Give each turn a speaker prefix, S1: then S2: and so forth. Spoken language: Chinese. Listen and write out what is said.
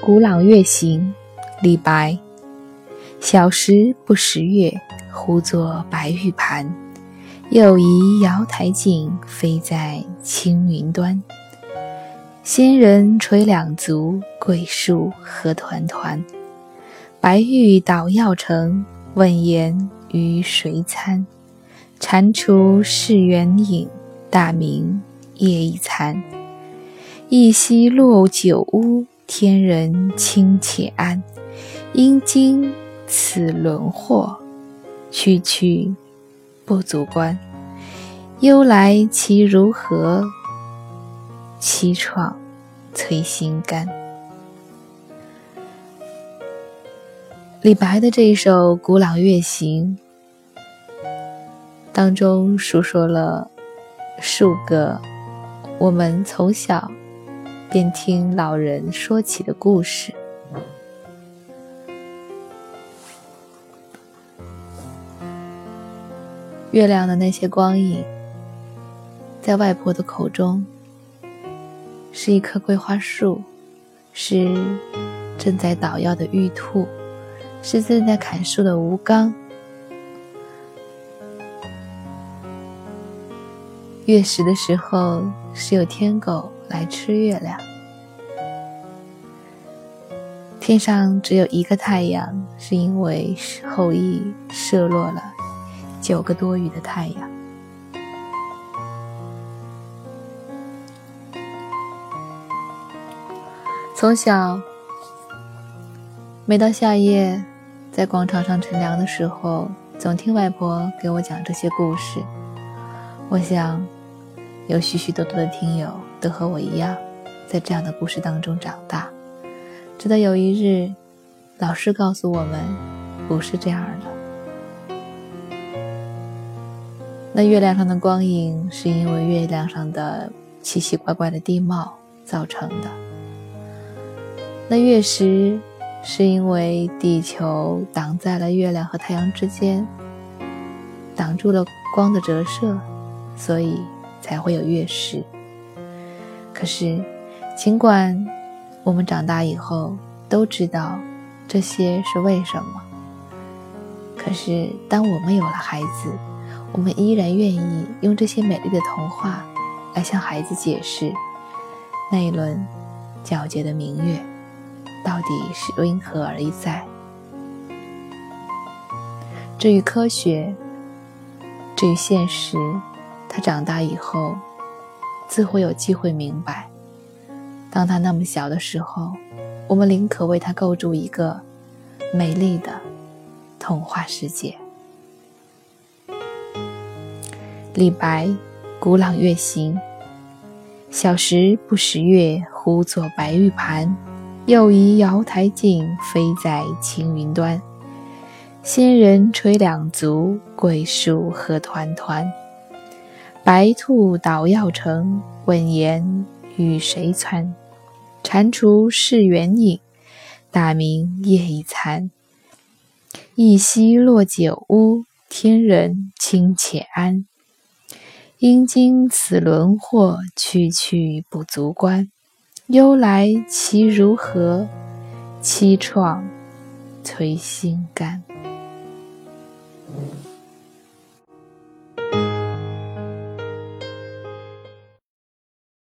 S1: 古朗月行，李白。小时不识月，呼作白玉盘。又疑瑶台镜，飞在青云端。仙人垂两足，桂树何团团。白玉捣药成，问言与谁餐？蟾蜍蚀圆影，大明夜已残。一夕落九乌，天人清且安。应经此轮惑，区区不足观。忧来其如何？凄怆摧心肝。李白的这一首《古朗月行》当中，述说了数个我们从小便听老人说起的故事。月亮的那些光影，在外婆的口中，是一棵桂花树，是正在捣药的玉兔，是正在砍树的吴刚。月食的时候，是有天狗来吃月亮。天上只有一个太阳，是因为后羿射落了。九个多余的太阳。从小，每到夏夜，在广场上乘凉的时候，总听外婆给我讲这些故事。我想，有许许多多的听友都和我一样，在这样的故事当中长大。直到有一日，老师告诉我们，不是这样的。那月亮上的光影是因为月亮上的奇奇怪怪的地貌造成的。那月食是因为地球挡在了月亮和太阳之间，挡住了光的折射，所以才会有月食。可是，尽管我们长大以后都知道这些是为什么，可是当我们有了孩子，我们依然愿意用这些美丽的童话来向孩子解释那一轮皎洁的明月到底是因何而在。至于科学，至于现实，他长大以后自会有机会明白。当他那么小的时候，我们宁可为他构筑一个美丽的童话世界。李白《古朗月行》：小时不识月，呼作白玉盘。又疑瑶台镜，飞在青云端。仙人垂两足，桂树何团团。白兔捣药成，问言与谁餐？蟾蜍是圆影，大明夜已残。一夕落九乌，天人清且安。应经此轮惑，区区不足观。忧来其如何？凄怆摧心肝。